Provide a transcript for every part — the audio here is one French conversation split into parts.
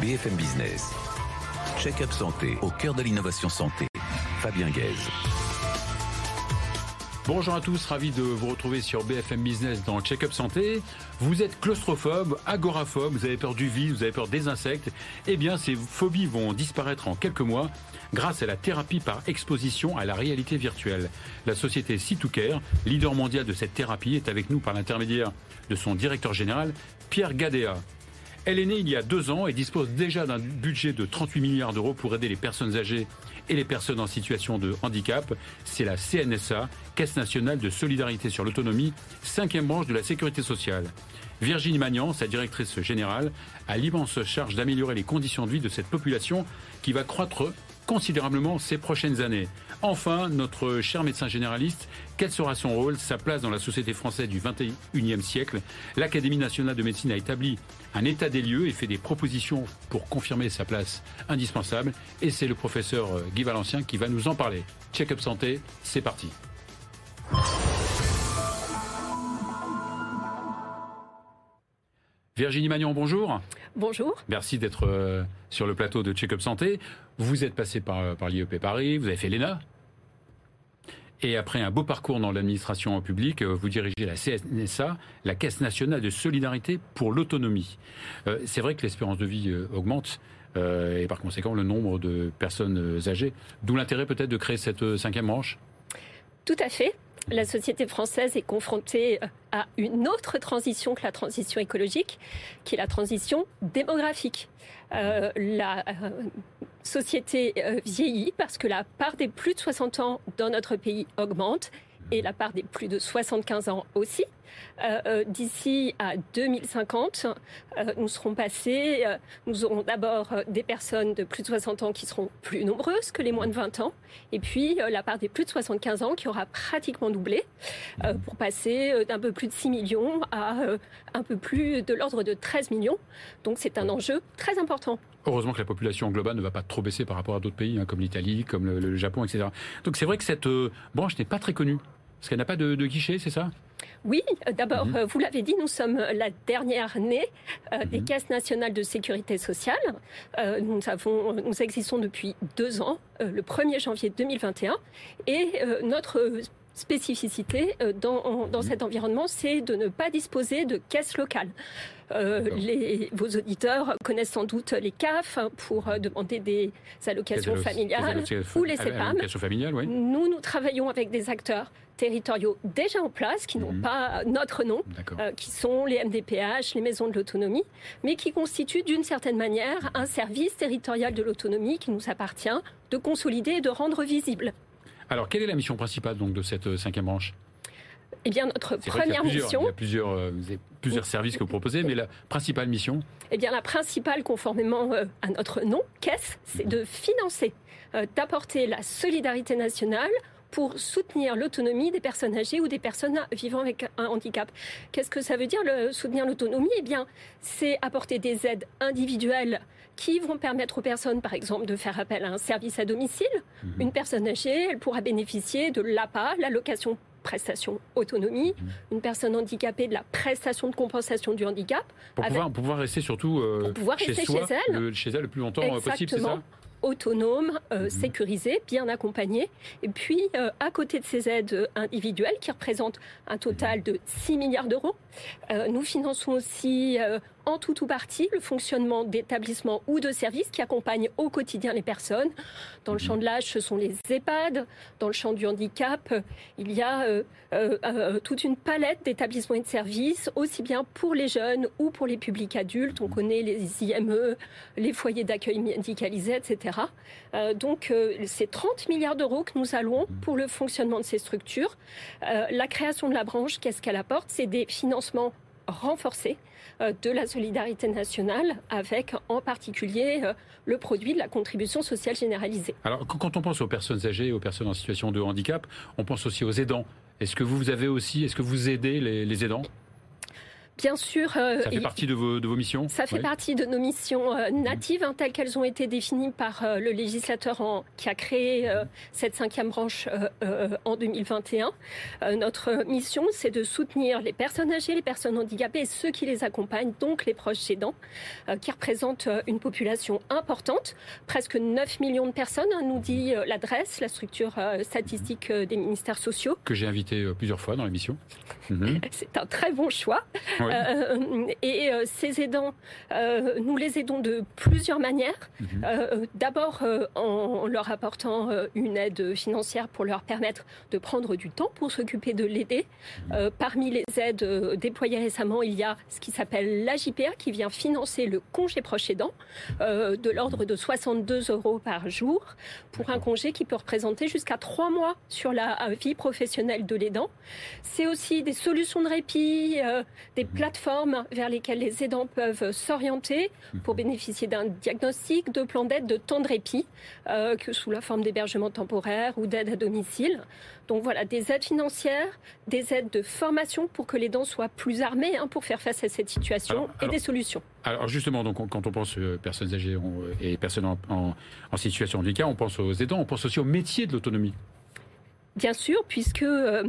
BFM Business. Check-up santé au cœur de l'innovation santé. Fabien Guèze. Bonjour à tous, ravi de vous retrouver sur BFM Business dans Check-up Santé. Vous êtes claustrophobe, agoraphobe, vous avez peur du vide, vous avez peur des insectes. Eh bien, ces phobies vont disparaître en quelques mois grâce à la thérapie par exposition à la réalité virtuelle. La société C2Care, leader mondial de cette thérapie, est avec nous par l'intermédiaire de son directeur général, Pierre Gadea. Elle est née il y a deux ans et dispose déjà d'un budget de 38 milliards d'euros pour aider les personnes âgées et les personnes en situation de handicap. C'est la CNSA, Caisse nationale de solidarité sur l'autonomie, cinquième branche de la sécurité sociale. Virginie Magnan, sa directrice générale, a l'immense charge d'améliorer les conditions de vie de cette population qui va croître considérablement ces prochaines années. Enfin, notre cher médecin généraliste, quel sera son rôle, sa place dans la société française du XXIe siècle? L'Académie nationale de médecine a établi un état des lieux et fait des propositions pour confirmer sa place indispensable. Et c'est le professeur Guy Valencien qui va nous en parler. Check-up santé, c'est parti. Virginie Magnon, bonjour. Bonjour. Merci d'être euh, sur le plateau de Check-up Santé. Vous êtes passé par, euh, l'IEP Paris, vous avez fait l'ENA. Et après un beau parcours dans l'administration publique, euh, vous dirigez la CNSA, la Caisse nationale de solidarité pour l'autonomie. C'est vrai que l'espérance de vie augmente et par conséquent le nombre de personnes âgées. D'où l'intérêt peut-être de créer cette cinquième branche? Tout à fait la société française est confrontée à une autre transition que la transition écologique, qui est la transition démographique. Euh, la euh, société euh, vieillit parce que la part des plus de 60 ans dans notre pays augmente et la part des plus de 75 ans aussi. Euh, euh, d'ici à 2050, euh, nous serons passés, nous aurons d'abord des personnes de plus de 60 ans qui seront plus nombreuses que les moins de 20 ans, et puis la part des plus de 75 ans qui aura pratiquement doublé pour passer d'un peu plus de 6 millions à un peu plus de l'ordre de 13 millions. Donc c'est un enjeu très important. Heureusement que la population globale ne va pas trop baisser par rapport à d'autres pays, hein, comme l'Italie, comme le, Japon, etc. Donc c'est vrai que cette branche n'est pas très connue. Parce qu'elle n'a pas de, guichet, c'est ça? Oui, d'abord, mhm. vous l'avez dit, nous sommes la dernière née euh, des mhm. caisses nationales de sécurité sociale. Euh, nous, avons, nous existons depuis deux ans, euh, le 1er janvier 2021, et notre spécificité dans, dans, cet environnement, c'est de ne pas disposer de caisses locales. les, vos auditeurs connaissent sans doute les CAF pour demander des allocations familiales ou les CEPAM. Nous, nous travaillons avec des acteurs territoriaux déjà en place, qui n'ont mhm. pas notre nom, euh, qui sont les MDPH, les maisons de l'autonomie, mais qui constituent d'une certaine manière un service territorial de l'autonomie qui nous appartient de consolider et de rendre visible. Alors, quelle est la mission principale donc de cette euh, cinquième branche? Eh bien, notre première mission. Il y a plusieurs, euh, plusieurs services que vous proposez, mais la principale mission? Eh bien, la principale, conformément à notre nom, caisse, c'est mhm. de financer, d'apporter la solidarité nationale pour soutenir l'autonomie des personnes âgées ou des personnes vivant avec un handicap. Qu'est-ce que ça veut dire, le soutenir l'autonomie? Eh bien, c'est apporter des aides individuelles qui vont permettre aux personnes, par exemple, de faire appel à un service à domicile. Mhm. Une personne âgée, elle pourra bénéficier de l'APA, l'allocation prestation autonomie, mhm. une personne handicapée de la prestation de compensation du handicap. Pour, pouvoir, rester surtout euh, chez, soi, chez elle. Le, chez elle le plus longtemps euh, possible, c'est ça autonome, euh, mhm. sécurisé, bien accompagné. Et puis, euh, à côté de ces aides individuelles, qui représentent un total de 6 milliards d'euros, euh, nous finançons aussi en tout ou partie le fonctionnement d'établissements ou de services qui accompagnent au quotidien les personnes. Dans le champ de l'âge, ce sont les EHPAD. Dans le champ du handicap, il y a euh, euh, euh, toute une palette d'établissements et de services, aussi bien pour les jeunes ou pour les publics adultes. On connaît les IME, les foyers d'accueil médicalisés, etc. donc, c'est 30 milliards d'euros que nous allons pour le fonctionnement de ces structures. la création de la branche, qu'est-ce qu'elle apporte? C'est des financements renforcés de la solidarité nationale avec en particulier euh, le produit de la contribution sociale généralisée. Alors quand on pense aux personnes âgées, aux personnes en situation de handicap, on pense aussi aux aidants. Est-ce que vous avez aussi, est-ce que vous aidez les, aidants? Bien sûr. Euh, ça fait partie de vos, de vos missions Ça fait partie de nos missions euh, natives, hein, telles qu'elles ont été définies par euh, le législateur en, qui a créé cette cinquième branche en 2021. notre mission, c'est de soutenir les personnes âgées, les personnes handicapées et ceux qui les accompagnent, donc les proches aidants, qui représentent une population importante. Presque 9 millions de personnes, hein, nous dit l'adresse, la structure statistique des ministères sociaux. Que j'ai invité plusieurs fois dans l'émission. c'est un très bon choix. Euh, et euh, ces aidants, euh, nous les aidons de plusieurs manières. Mhm. D'abord en leur apportant une aide financière pour leur permettre de prendre du temps pour s'occuper de l'aider. Mhm. parmi les aides déployées récemment, il y a ce qui s'appelle l'AJPA qui vient financer le congé proche aidant de l'ordre de 62 euros par jour pour un congé qui peut représenter jusqu'à trois mois sur la vie professionnelle de l'aidant. C'est aussi des solutions de répit, des plateformes vers lesquelles les aidants peuvent s'orienter pour mhm. bénéficier d'un diagnostic, de plans d'aide, de temps de répit, euh, que sous la forme d'hébergement temporaire ou d'aide à domicile. Donc voilà, des aides financières, des aides de formation pour que les dents soient plus armés hein, pour faire face à cette situation et des solutions. Alors justement, donc, quand on pense aux euh, personnes âgées et personnes en, en, situation de handicap, on pense aux aidants, on pense aussi au métier de l'autonomie. Bien sûr, puisque... Euh,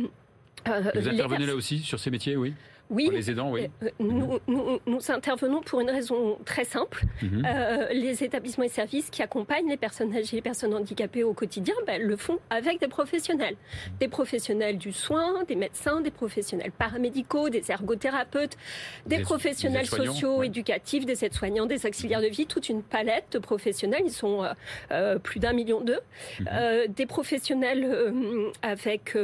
Vous intervenez là aussi sur ces métiers, oui? Oui, les aidants, oui. Euh, nous, nous, intervenons pour une raison très simple. Mhm. Euh, les établissements et services qui accompagnent les personnes âgées et les personnes handicapées au quotidien ben, le font avec des professionnels. Des professionnels du soin, des médecins, des professionnels paramédicaux, des ergothérapeutes, des, professionnels sociaux, éducatifs, des aides-soignants, des auxiliaires de vie, toute une palette de professionnels. Ils sont euh, plus d'un million d'eux. Mhm. des professionnels avec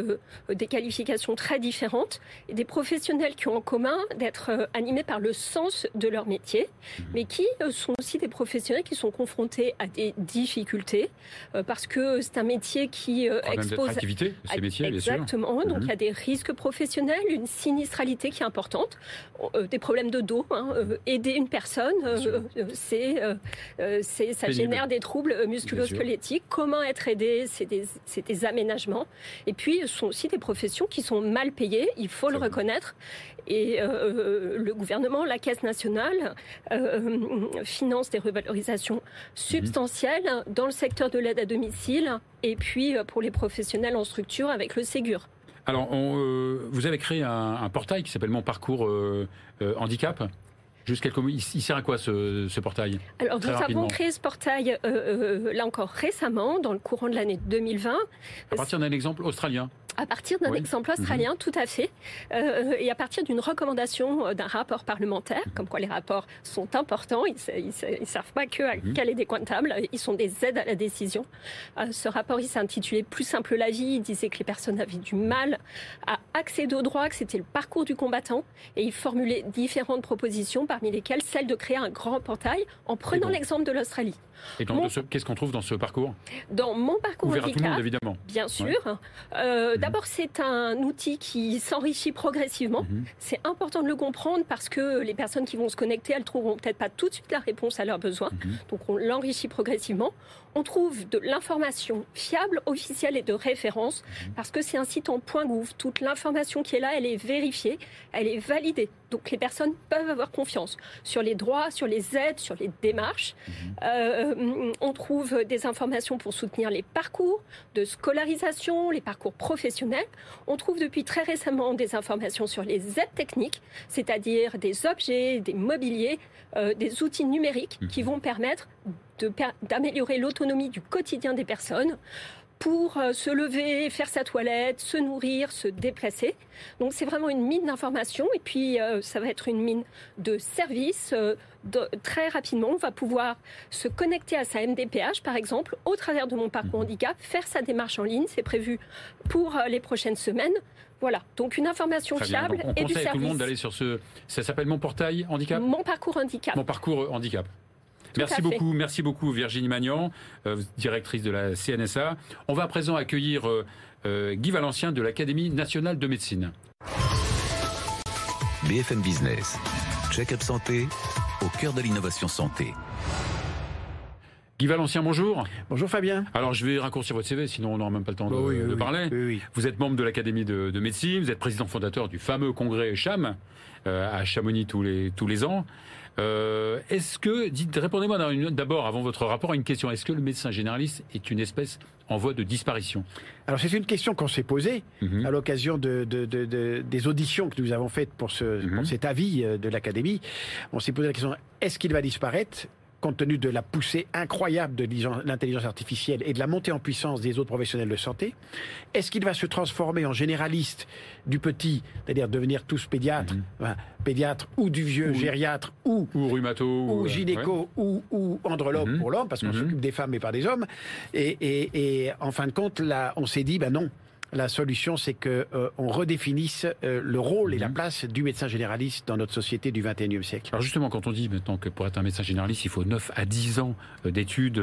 des qualifications très différentes et des professionnels qui ont en commun d'être euh, animés par le sens de leur métier, mhm. mais qui euh, sont aussi des professionnels qui sont confrontés à des difficultés euh, parce que c'est un métier qui expose activité, ces métiers, exactement. Donc il y a mhm. des risques professionnels, une sinistralité qui est importante, des problèmes de dos. Hein, aider une personne, c'est ça génère des troubles musculo-squelettiques. Comment être aidé, c'est des, des aménagements. Et puis ce sont aussi des professions qui sont mal payées. Il faut le reconnaître. Et euh, euh, le gouvernement, la Caisse nationale, euh, finance des revalorisations substantielles dans le secteur de l'aide à domicile et puis pour les professionnels en structure avec le Ségur. Alors, vous avez créé un, portail qui s'appelle Mon Parcours Handicap. Juste quelques mots. Il, sert à quoi ce, portail Alors, nous avons créé ce portail, là encore récemment, dans le courant de l'année 2020. À partir d'un exemple australien à partir d'un exemple australien, mhm. tout à fait, euh, et à partir d'une recommandation euh, d'un rapport parlementaire, mhm. comme quoi les rapports sont importants, ils ne servent pas que à mhm. caler des coins de table, ils sont des aides à la décision. Euh, ce rapport, il s'intitulait Plus simple la vie, il disait que les personnes avaient du mal à accéder au droit, que c'était le parcours du combattant, et il formulait différentes propositions, parmi lesquelles celle de créer un grand portail en prenant l'exemple de l'Australie. Et qu'est-ce qu'on trouve dans ce parcours? Dans mon parcours Ouvert à tout le monde, évidemment. Bien sûr. Euh, d'abord, c'est un outil qui s'enrichit progressivement. Mhm. C'est important de le comprendre parce que les personnes qui vont se connecter, elles trouveront peut-être pas tout de suite la réponse à leurs besoins. Mhm. Donc, on l'enrichit progressivement. On trouve de l'information fiable, officielle et de référence mhm. parce que c'est un site en point gouv. Toute l'information qui est là, elle est vérifiée, elle est validée. Donc les personnes peuvent avoir confiance sur les droits, sur les aides, sur les démarches. Euh, on trouve des informations pour soutenir les parcours de scolarisation, les parcours professionnels. On trouve depuis très récemment des informations sur les aides techniques, c'est-à-dire des objets, des mobiliers, euh, des outils numériques qui mhm. vont permettre d'améliorer l'autonomie du quotidien des personnes pour euh, se lever, faire sa toilette, se nourrir, se déplacer. Donc c'est vraiment une mine d'informations et puis euh, ça va être une mine de services. Euh, très rapidement, on va pouvoir se connecter à sa MDPH par exemple au travers de mon parcours mhm. handicap, faire sa démarche en ligne, c'est prévu pour les prochaines semaines. Voilà, donc une information fiable on et du service. tout le monde d'aller sur ce. Ça s'appelle Mon Portail Handicap? Mon Parcours Handicap. Mon Parcours Handicap merci beaucoup, merci beaucoup Virginie Magnan, euh, directrice de la CNSA. On va à présent accueillir euh, euh, Guy Valencien de l'Académie nationale de médecine. BFM Business, check-up santé au cœur de l'innovation santé. Guy Valencien, bonjour. Bonjour Fabien. Alors je vais raccourcir votre CV, sinon on n'aura même pas le temps de, oui, oui, de oui. parler. Oui. Vous êtes membre de l'Académie de, de médecine, vous êtes président fondateur du fameux congrès CHAM euh, à Chamonix tous les, tous les ans. Euh, Est-ce que, dites, répondez-moi d'abord, avant votre rapport, à une question. Est-ce que le médecin généraliste est une espèce en voie de disparition? Alors c'est une question qu'on s'est posée Mhm. à l'occasion de, de- de- de- des auditions que nous avons faites pour, ce, Mhm. pour cet avis euh, de l'Académie. On s'est posé la question, est-ce qu'il va disparaître? Compte tenu de la poussée incroyable de l'intelligence- artificielle et de la montée en puissance des autres professionnels de santé Est-ce qu'il va se transformer en généraliste du petit, c'est-à-dire devenir tous pédiatres, enfin, pédiatres ou du vieux Mhm. Ou- gériatre ou Ou rhumato ou euh, gynéco ou, ou andrologue Mhm. pour l'homme, parce qu'on Mhm. s'occupe des femmes et pas des hommes. Et, et- et en fin de compte, là, on s'est dit, ben non. La solution, c'est que euh, on redéfinisse euh, le rôle et la Mhm. place du médecin généraliste dans notre société du 21e siècle. Alors justement, quand on dit maintenant que pour être un médecin généraliste, il faut 9 à 10 ans euh, d'études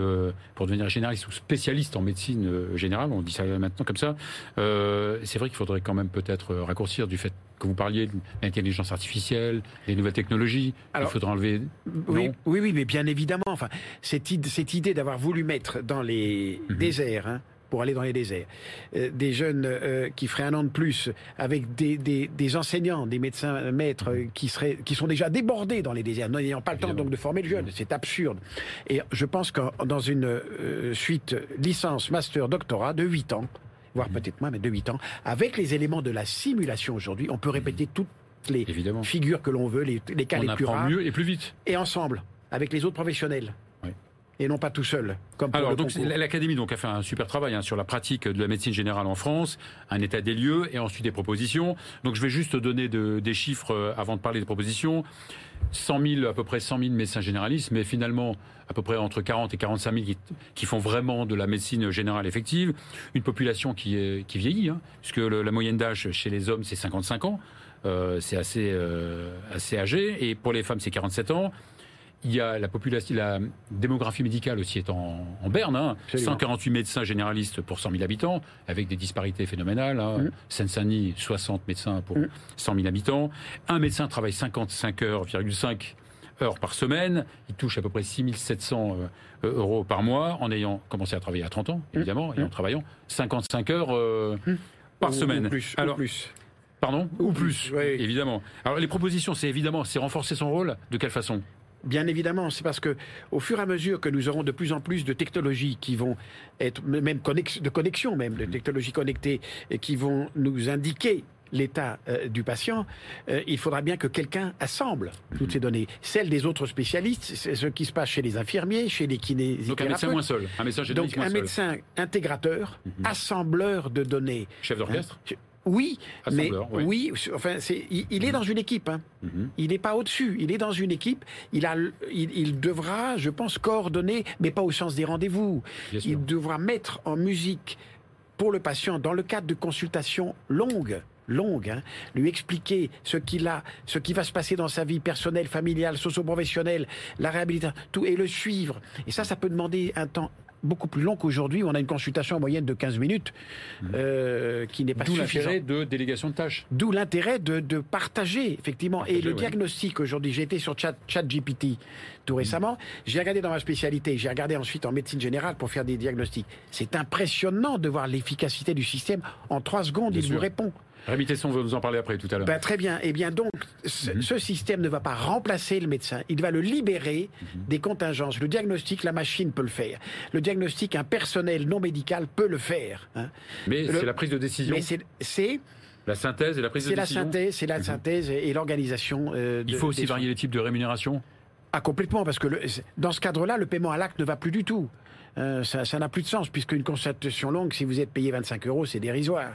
pour devenir généraliste ou spécialiste en médecine générale, on dit ça maintenant comme ça, euh, c'est vrai qu'il faudrait quand même peut-être raccourcir du fait que vous parliez de l'intelligence artificielle, des nouvelles technologies, Alors, il faudrait enlever... Oui, Non? oui, oui, mais bien évidemment. Enfin, cette, id- cette idée d'avoir voulu mettre dans les Mhm. déserts, hein, pour aller dans les déserts, euh, des jeunes euh, qui feraient un an de plus, avec des, des- des enseignants, des médecins euh, maîtres qui, seraient, qui sont déjà débordés dans les déserts, n'ayant pas le temps donc de former le jeune. C'est absurde. Et je pense que dans une suite licence, master, doctorat de 8 ans, voire Mhm. peut-être moins, mais de 8 ans, avec les éléments de la simulation aujourd'hui, on peut répéter toutes les Évidemment. figures que l'on veut, les, les cas On les plus rares mieux et plus vite. et ensemble, avec les autres professionnels. Et non pas tout seul, comme Alors, donc, l'Académie donc, a fait un super travail hein, sur la pratique de la médecine générale en France, un état des lieux et ensuite des propositions. Donc, je vais juste donner de- des chiffres euh, avant de parler des propositions. 100 000, à peu près 100 000 médecins généralistes, mais finalement, à peu près entre 40 et 45 000 qui, qui font vraiment de la médecine générale effective. Une population qui, est, qui vieillit, hein, puisque le- la moyenne d'âge chez les hommes, c'est 55 ans. Euh, c'est assez, euh, assez âgé. Et pour les femmes, c'est 47 ans. Il y a la population, la démographie médicale aussi est en, en berne. Hein. Absolument. 148 médecins généralistes pour 100 000 habitants, avec des disparités phénoménales. Hein. Mm. Seine-Saint-Denis, 60 médecins pour Mm. 100 000 habitants. Un médecin travaille 55 heures, 5 heures par semaine. Il touche à peu près 6 700 euh, euros par mois en ayant commencé à travailler à 30 ans, évidemment, et en Mm. travaillant 55 heures euh, par Ou- semaine. Ou plus, Alors, ou plus. Pardon Ou plus, oui. évidemment. Alors les propositions, c'est évidemment, c'est renforcer son rôle? De quelle façon? Bien évidemment, c'est parce que au fur et à mesure que nous aurons de plus en plus de technologies qui vont être même de connexion même de technologies connectées et qui vont nous indiquer l'état euh, du patient, euh, il faudra bien que quelqu'un assemble toutes ces données. Celles des autres spécialistes, c'est ce qui se passe chez les infirmiers, chez les kinésithérapeutes. Donc un médecin moins seul, un médecin Donc un médecin intégrateur, Mhm. assembleur de données. Chef d'orchestre Hein Oui, mais oui. oui, enfin, c'est, il, il est dans une équipe. Hein. Mhm. Il n'est pas au-dessus. Il est dans une équipe. Il a, le- il, il devra, je pense, coordonner, mais pas au sens des rendez-vous. Il devra mettre en musique pour le patient, dans le cadre de consultations longues, longues, hein, lui expliquer ce qu'il a, ce qui va se passer dans sa vie personnelle, familiale, socio-professionnelle, la réhabilitation, tout, et le suivre. Et ça, ça peut demander un temps beaucoup plus long qu'aujourd'hui, où on a une consultation en moyenne de 15 minutes, euh, qui n'est pas Mmh. D'où l'intérêt de délégation de tâches. D'où l'intérêt de, de partager, effectivement. Partager, et le diagnostic aujourd'hui, j'ai été sur Chat, ChatGPT tout récemment, j'ai regardé dans ma spécialité, j'ai regardé ensuite en médecine générale pour faire des diagnostics. C'est impressionnant de voir l'efficacité du système. En trois secondes, Bien il sûr. vous répond. Rémi Tesson va nous en parler après tout à l'heure. Ben, très bien. Eh bien, donc, ce, Mhm. ce système ne va pas remplacer le médecin. Il va le libérer Mhm. des contingences. Le diagnostic, la machine peut le faire. Le diagnostic, un personnel non médical peut le faire. hein. Mais le- c'est la prise de décision, Mais c'est- la synthèse et la prise de c'est la décision. synthèse, c'est la synthèse et et l'organisation. euh, Il faut aussi varier les types de rémunération? Ah, complètement, parce que le- dans ce cadre-là, le paiement à l'acte ne va plus du tout. Euh, ça ça n'a plus de sens, puisque une consultation longue, si vous êtes payé 25 euros, c'est dérisoire.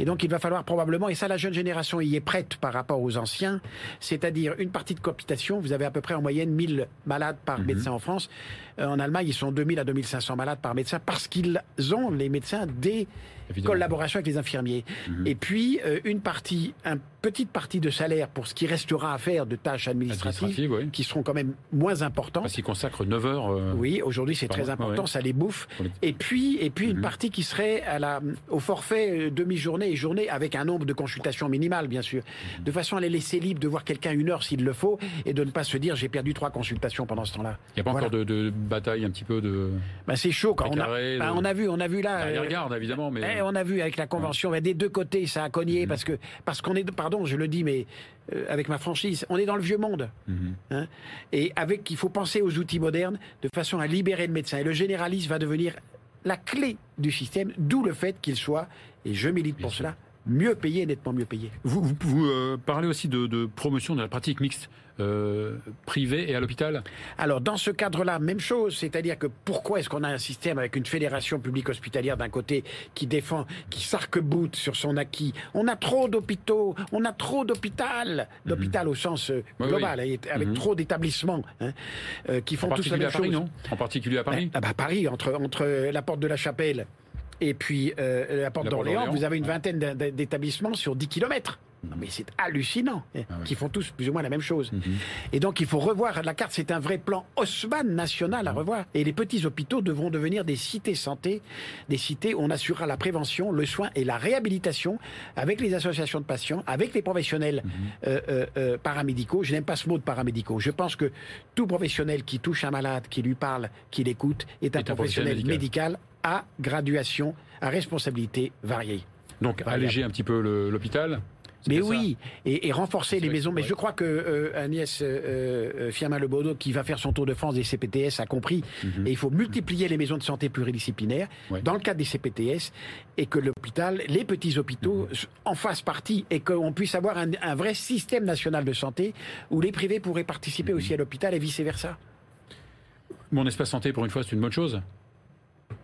Et donc, il va falloir probablement, et ça, la jeune génération y est prête par rapport aux anciens, c'est-à-dire une partie de cooptation. Vous avez à peu près en moyenne 1000 malades par Mhm. médecin en France. Euh, en Allemagne, ils sont 2000 à 2500 malades par médecin, parce qu'ils ont, les médecins, des Évidemment. collaborations avec les infirmiers. Mhm. Et puis, euh, une partie, une petite partie de salaire pour ce qui restera à faire de tâches administratives, Administrative, oui. qui seront quand même moins importantes. Parce qu'il consacre 9 heures. euh, Oui, aujourd'hui c'est très important. ouais. Ça les bouffe. Et puis, et puis une Mhm. partie qui serait à la, au forfait euh, demi-journée et journée avec un nombre de consultations minimal, bien sûr, Mhm. de façon à les laisser libres de voir quelqu'un une heure s'il le faut et de ne pas se dire j'ai perdu trois consultations pendant ce temps-là. Il n'y a pas Voilà. encore de, de bataille un petit peu de. Ben, c'est chaud quand on a, ben, de- on a vu, on a vu là. Ah, euh, regarde évidemment, mais. Eh, on a vu avec la convention, des deux côtés, ça a cogné Mhm. parce que parce qu'on est, pardon, je le dis, mais euh, avec ma franchise, on est dans le vieux monde, Mhm. hein, et avec, il faut penser aux outils modernes de façon à libérer le médecin. Et le généraliste va devenir la clé du système, d'où le fait qu'il soit, et je milite Bien pour sûr. cela, mieux payé, nettement mieux payé. Vous, vous, vous, euh, parlez aussi de, de promotion de la pratique mixte euh, privée et à l'hôpital? Alors, dans ce cadre-là, même chose, c'est-à-dire que pourquoi est-ce qu'on a un système avec une fédération publique hospitalière d'un côté qui défend, qui s'arc-boute sur son acquis? On a trop d'hôpitaux, on a trop d'hôpital, d'hôpital au sens euh, Oui, global, oui. et avec Mhm. trop d'établissements hein, qui font tous la même à Paris, chose. non? En particulier à Paris? Ah bah Paris, entre, entre la porte de la Chapelle et puis euh, la porte La porte d'Orléans, vous avez une vingtaine d'é- d'é- d'établissements sur 10 kilomètres. Non, mais c'est hallucinant, Ah ouais. qui font tous plus ou moins la même chose. Mhm. Et donc il faut revoir la carte, c'est un vrai plan Haussmann national à revoir. Et les petits hôpitaux devront devenir des cités santé, des cités où on assurera la prévention, le soin et la réhabilitation avec les associations de patients, avec les professionnels euh, euh, euh, paramédicaux. Je n'aime pas ce mot de paramédicaux. Je pense que tout professionnel qui touche un malade, qui lui parle, qui l'écoute, est un Est un professionnel professionnel médical à graduation, à responsabilité variée. Donc Variable. alléger un petit peu le- l'hopital. c'est Mais oui, et, et renforcer les maisons. Mais je crois que euh, Agnès euh, euh, Firmin-Lebaudot, qui va faire son tour de France des CPTS, a compris. Mhm. Et il faut multiplier les maisons de santé pluridisciplinaires Ouais. dans le cadre des CPTS et que l'hôpital, les petits hôpitaux Mhm. en fassent partie et qu'on puisse avoir un, un vrai système national de santé où les privés pourraient participer Mhm. aussi à l'hôpital et vice-versa. Mon espace santé, pour une fois, c'est une bonne chose?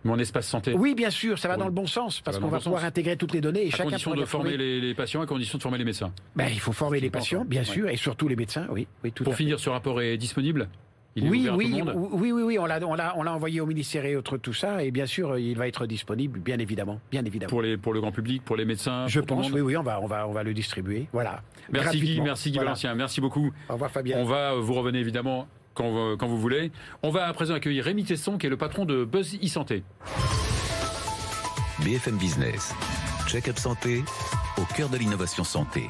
Mon espace santé. Oui, bien sûr, ça va Oui. dans le bon sens parce va qu'on va bon pouvoir sens. intégrer toutes les données et à chacun condition de former former. les, les patients, à condition de former les médecins. Ben, il faut former les patients, bien Ouais. sûr, et surtout les médecins. Oui, oui, tout à Pour fait. finir, ce rapport est disponible? Il est oui, oui, tout le monde? oui, oui, oui, on l'a, on l'a, on l'a envoyé au ministère et autres tout ça, et bien sûr, il va être disponible, bien évidemment, bien évidemment. pour, les, pour le grand public, pour les médecins Je pense, oui, oui, on va, on va, on va le distribuer, voilà. Merci Guy, merci Guy Voilà. Valencien, merci beaucoup. Au revoir Fabien. On va, vous revenez évidemment quand, vous- quand vous voulez. On va à présent accueillir Rémi Tesson, qui est le patron de Buzz e-Santé. BFM Business. Check-up santé au cœur de l'innovation santé.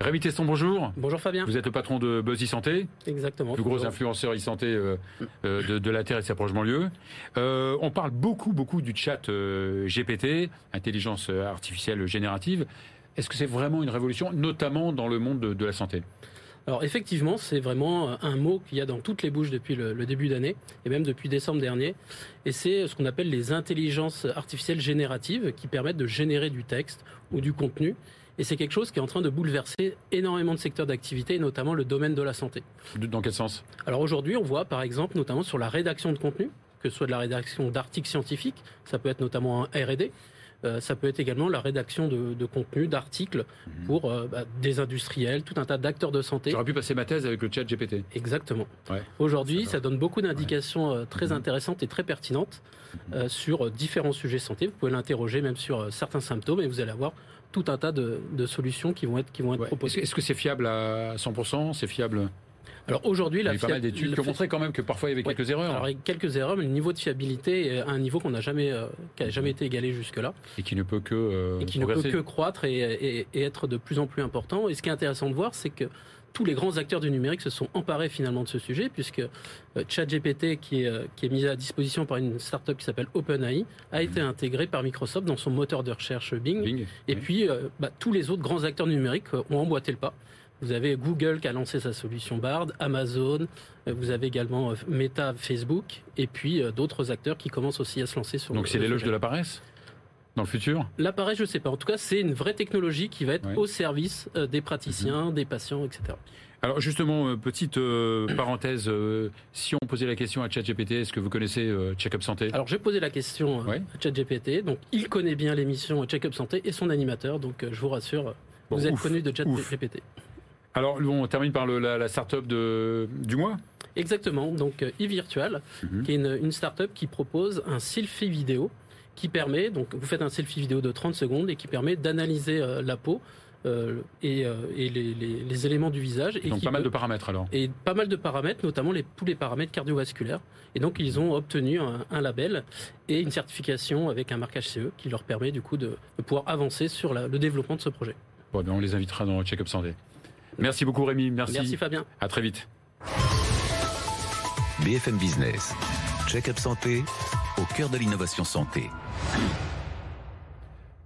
Rémi Tesson, bonjour. Bonjour Fabien. Vous êtes le patron de Buzz e-Santé, Exactement. plus gros influenceur e-santé euh, euh, de, de la Terre et de sa proche banlieue. Euh, on parle beaucoup, beaucoup du chat euh, GPT, intelligence artificielle générative. Est-ce que c'est vraiment une révolution, notamment dans le monde de, de la santé? Alors effectivement, c'est vraiment euh, un mot qu'il y a dans toutes les bouches depuis le, le début d'année, et même depuis décembre dernier. Et c'est ce qu'on appelle les intelligences artificielles génératives qui permettent de générer du texte ou du contenu. Et c'est quelque chose qui est en train de bouleverser énormément de secteurs d'activité, notamment le domaine de la santé. Dans quel sens? Alors aujourd'hui, on voit par exemple, notamment sur la rédaction de contenu, que ce soit de la rédaction d'articles scientifiques, ça peut être notamment un R&D, euh, ça peut être également la rédaction de, de contenu, d'articles pour euh, bah, des industriels, tout un tas d'acteurs de santé. J'aurais pu passer ma thèse avec le chat GPT. Exactement. Ouais. Aujourd'hui, Ça ça, donne beaucoup d'indications euh, très Mhm. intéressantes et très pertinentes euh, sur différents sujets santé. Vous pouvez l'interroger même sur certains symptômes et vous allez avoir tout un tas de, de solutions qui vont être, qui vont être Ouais. Proposées. est-ce que c'est fiable à 100% C'est fiable Alors aujourd'hui, Il y a la eu pas mal d'études qui ont montré quand même que parfois il y avait Ouais. quelques erreurs Alors, avec quelques erreurs, mais le niveau de fiabilité est à un niveau qu'on n'a jamais, euh, qui a jamais été égalé jusque-là, et qui ne peut que euh, et qui ne peut que croître et, et- et être de plus en plus important. Et ce qui est intéressant de voir, c'est que tous les grands acteurs du numérique se sont emparés finalement de ce sujet, puisque euh, ChatGPT, qui est, euh, qui est mis à disposition par une startup qui s'appelle OpenAI, a été intégré par Microsoft dans son moteur de recherche Bing. Bing. Et Oui. puis, euh, bah, tous les autres grands acteurs numériques ont emboîté le pas. Vous avez Google qui a lancé sa solution Bard, Amazon, euh, vous avez également euh, Meta, Facebook, et puis euh, d'autres acteurs qui commencent aussi à se lancer sur Donc c'est l'éloge de la paresse dans le futur? L'appareil, je ne sais pas. En tout cas, c'est une vraie technologie qui va être au service des praticiens, des patients, etc. Alors justement, petite euh, parenthèse, euh, si on posait la question à ChatGPT, est-ce que vous connaissez euh, Check-up Santé? Alors, j'ai posé la question à ChatGPT. Donc, il connaît bien l'émission Check-up Santé et son animateur. Donc, je vous rassure, Bon, vous êtes ouf, connu de. ChatGPT. Alors on termine par le- la, la start-up de, du mois Exactement. Donc, euh, eVirtual, Mhm. qui est une, une start-up qui propose un selfie vidéo qui permet, donc vous faites un selfie vidéo de 30 secondes et qui permet d'analyser euh, la peau euh, et, euh, et les, les- les éléments du visage. Et Donc pas mal de paramètres alors. et pas mal de paramètres, notamment les, tous les paramètres cardiovasculaires. Et donc, ils ont obtenu un, un label et une certification avec un marquage CE qui leur permet du coup de, de pouvoir avancer sur la- le développement de ce projet. Bon, ben, on les invitera dans le check-up santé. Merci beaucoup Rémi, merci. Merci Fabien. À très vite. BFM Business. Check-up santé au cœur de l'innovation santé.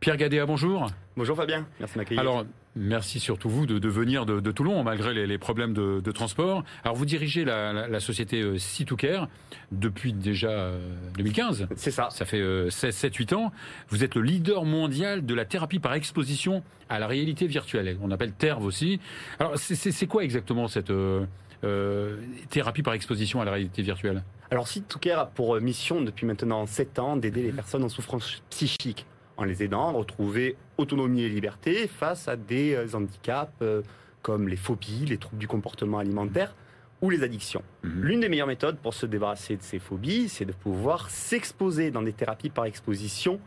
Pierre Gadéa, bonjour. Bonjour Fabien, merci de m'accueillir. Alors, merci surtout vous de, de venir de, de Toulon, malgré les, les problèmes de, de transport. Alors, vous dirigez la, la- la société euh, C2Care depuis déjà euh, 2015. c'est ça. Ça fait 7-8 ans. Vous êtes le leader mondial de la thérapie par exposition à la réalité virtuelle. On appelle TERV aussi. Alors, c'est- quoi exactement cette euh, euh, thérapie par exposition à la réalité virtuelle? Alors Sit2Care a pour mission depuis maintenant 7 ans d'aider les personnes en souffrance psychique en les aidant à retrouver autonomie et liberté face à des euh, handicaps euh, comme les phobies, les troubles du comportement alimentaire ou les addictions. Mhm. L'une des meilleures méthodes pour se débarrasser de ces phobies, c'est de pouvoir s'exposer dans des thérapies par exposition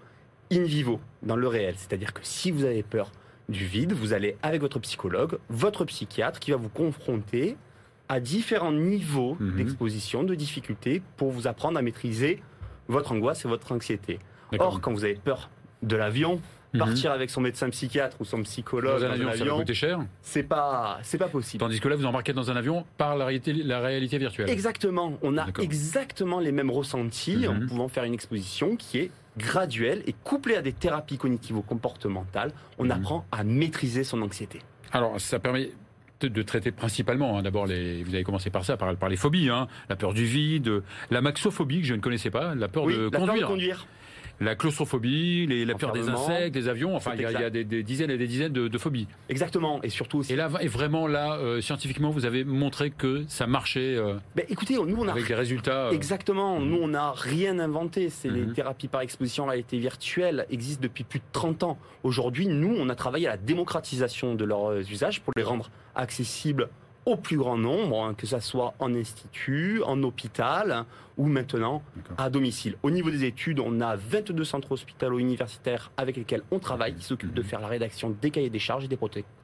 in vivo, dans le réel. C'est-à-dire que si vous avez peur du vide, vous allez avec votre psychologue, votre psychiatre qui va vous confronter à différents niveaux Mhm. d'exposition, de difficulté pour vous apprendre à maîtriser votre angoisse et votre anxiété. Or, quand vous avez peur de l'avion, Mhm. partir avec son médecin psychiatre ou son psychologue dans un dans avion, un ça va coûter cher. c'est pas, c'est pas possible. Tandis que là, vous embarquez dans un avion par la réalité, la réalité virtuelle. Exactement. On a exactement les mêmes ressentis en Mhm. pouvant faire une exposition qui est graduelle et couplée à des thérapies cognitivo-comportementales. On Mhm. apprend à maîtriser son anxiété. Alors, ça permet de, traiter principalement, hein, d'abord, les, vous avez commencé par ça, par, par les phobies, hein, la peur du vide, la maxophobie que je ne connaissais pas, la peur oui, de la peur de conduire. La claustrophobie, les- la peur des insectes, des avions, enfin, il y a, il y a exact. des, des dizaines et des dizaines de, de phobies. Exactement. Et surtout aussi. Et là, et vraiment, là, euh, scientifiquement, vous avez montré que ça marchait euh, Ben, écoutez, nous on a avec des résultats. euh, Exactement. Mhm. Nous, on n'a rien inventé. C'est les Mhm. thérapies par exposition en réalité virtuelle existent depuis plus de 30 ans. Aujourd'hui, nous, on a travaillé à la démocratisation de leurs usages pour les rendre accessibles au plus grand nombre, hein, que ça soit en institut, en hôpital ou maintenant à domicile. Au niveau des études, on a 22 centres hospitalo-universitaires avec lesquels on travaille, qui s'occupent de Mhm. faire la rédaction des cahiers des charges et des,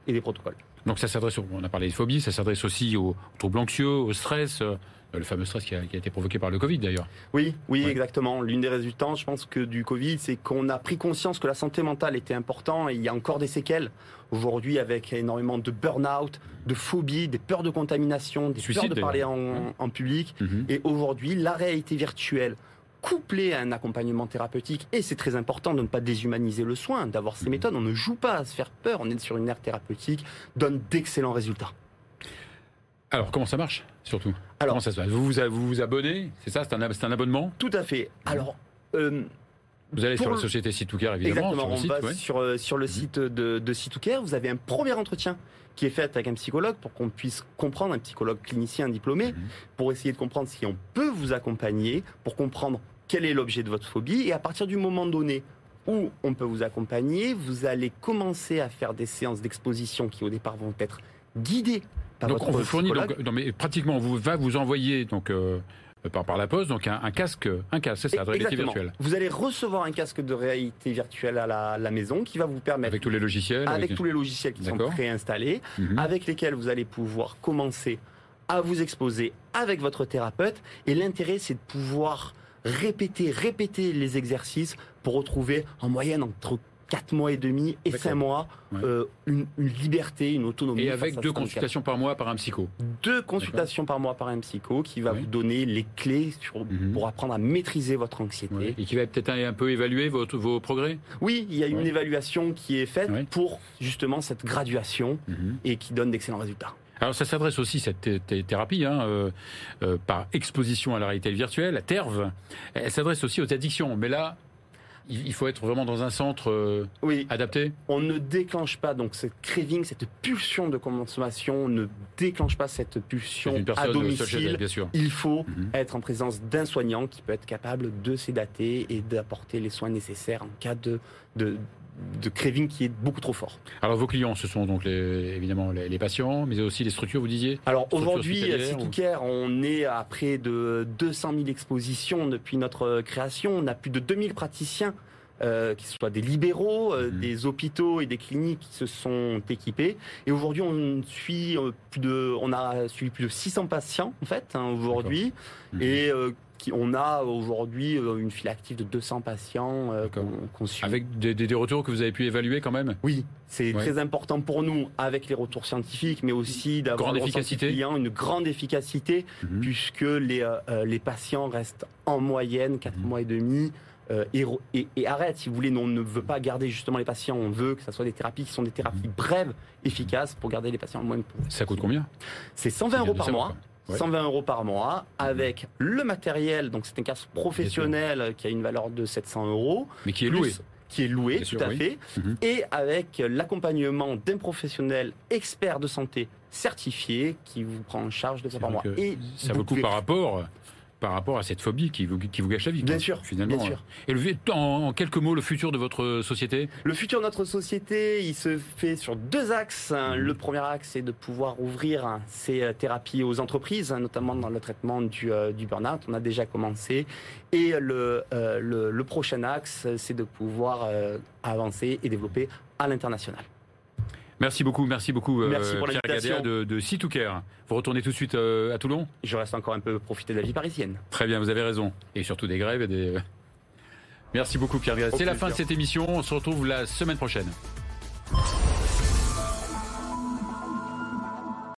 et des protocoles. Donc, ça s'adresse, on a parlé des phobies, ça s'adresse aussi aux troubles anxieux, au stress, euh, le fameux stress qui a, qui a été provoqué par le Covid d'ailleurs. Oui, oui, Ouais. exactement. L'une des résultats, je pense que du Covid, c'est qu'on a pris conscience que la santé mentale était importante et il y a encore des séquelles. Aujourd'hui, avec énormément de burn-out, de phobie, des peurs de contamination, des Suicide, peurs de parler en, public. Mhm. Et aujourd'hui, la réalité virtuelle, couplée à un accompagnement thérapeutique, et c'est très important de ne pas déshumaniser le soin, d'avoir ces Mhm. méthodes, on ne joue pas à se faire peur, on est sur une ère thérapeutique, donne d'excellents résultats. Alors, comment ça marche, surtout? Alors- Comment ça se passe? Vous, vous vous vous abonnez, c'est ça, c'est un, un abonnement? Tout à fait. Alors, euh, Vous allez sur la société Situcar, évidemment, Exactement, sur le on site. va ouais. sur, euh, sur le site de, de vous avez un premier entretien qui est fait avec un psychologue pour qu'on puisse comprendre, un psychologue clinicien diplômé, Mhm. pour essayer de comprendre si on peut vous accompagner, pour comprendre quel est l'objet de votre phobie, et à partir du moment donné où on peut vous accompagner, vous allez commencer à faire des séances d'exposition qui au départ vont être guidées par Donc votre on vous fournit donc, non, mais pratiquement on vous va vous envoyer donc euh, par, par la poste donc un, un casque un casque c'est ça de réalité virtuelle Vous allez recevoir un casque de réalité virtuelle à la, la maison qui va vous permettre, avec tous les logiciels avec tous les logiciels qui sont préinstallés, Mhm. avec lesquels vous allez pouvoir commencer à vous exposer avec votre thérapeute. Et l'intérêt, c'est de pouvoir répéter, répéter les exercices pour retrouver en moyenne entre 4 mois et demi et D'accord. 5 mois Ouais. euh, une, une liberté, une autonomie. et avec à deux consultations par mois par un psycho. Deux consultations par mois par un psycho qui va vous donner les clés sur- Mhm. pour apprendre à maîtriser votre anxiété. Ouais. Et qui va peut-être un, un peu évaluer votre, vos progrès. Oui, il y a une Ouais. évaluation qui est faite pour justement cette graduation Mhm. et qui donne d'excellents résultats. Alors ça s'adresse aussi cette thé- thé- thérapie hein, euh, euh, par exposition à la réalité virtuelle, la TERV. Elle s'adresse aussi aux addictions, mais là il faut être vraiment dans un centre euh, Oui, adapté? on ne déclenche pas donc cette craving, cette pulsion de consommation, on ne déclenche pas cette pulsion une à domicile. bien sûr. Il faut Mhm. être en présence d'un soignant qui peut être capable de sédater et d'apporter les soins nécessaires en cas de, de, de craving qui est beaucoup trop fort. Alors vos clients, ce sont donc les, évidemment les, les patients, mais aussi les structures, vous disiez? Alors aujourd'hui, à hospitalière ou- on est à près de 200 000 expositions depuis notre création. On a plus de 2000 praticiens euh, qu'ils soient des libéraux, euh, Mhm. des hôpitaux et des cliniques qui se sont équipés. Et aujourd'hui, on suit euh, plus de, on a suivi plus de 600 patients en fait hein, aujourd'hui, Mhm. et euh, qui, on a aujourd'hui euh, une file active de 200 patients euh, qu'on suit. Avec des, des- des retours que vous avez pu évaluer quand même? Oui, c'est Ouais. très important pour nous avec les retours scientifiques, mais aussi d'avoir une grande efficacité, Mhm. puisque les, euh, euh, les patients restent en moyenne 4 Mhm. mois et demi. euh, et, et, et arrête, si vous voulez, on ne veut pas garder justement les patients, on veut que ce soit des thérapies qui sont des thérapies Mhm. brèves, efficaces, pour garder les patients le moins possible. Ça coûte combien? C'est 120 C'est bien euros par mois. quoi. Ouais. 120 euros par mois avec le matériel, donc c'est un casque professionnel euh, qui a une valeur de 700 euros, Mais qui est loué. qui est loué, Bien tout sûr, à oui. fait, Mhm. et avec l'accompagnement d'un professionnel expert de santé certifié qui vous prend en charge de ça par mois. Et Ça vous vaut le coup pouvez- par rapport, par rapport à cette phobie qui vous, qui vous gâche la vie. Bien sûr, finalement. bien sûr. Et le, en, en quelques mots, le futur de votre société? Le futur de notre société, il se fait sur deux axes. Mhm. Le premier axe, c'est de pouvoir ouvrir hein, ces euh, thérapies aux entreprises, hein, notamment dans le traitement du, euh, du burn-out. On a déjà commencé. Et le, euh, le, le prochain axe, c'est de pouvoir euh, avancer et développer à l'international. Merci beaucoup, merci beaucoup, euh, Merci pour Pierre. Gadea de, de C2Care. Vous retournez tout de suite euh, à Toulon? Je reste encore un peu profiter de la vie parisienne. Très bien, vous avez raison. Et surtout des grèves et des. Merci beaucoup, Pierre Gadea. C'est la fin de cette émission. On se retrouve la semaine prochaine.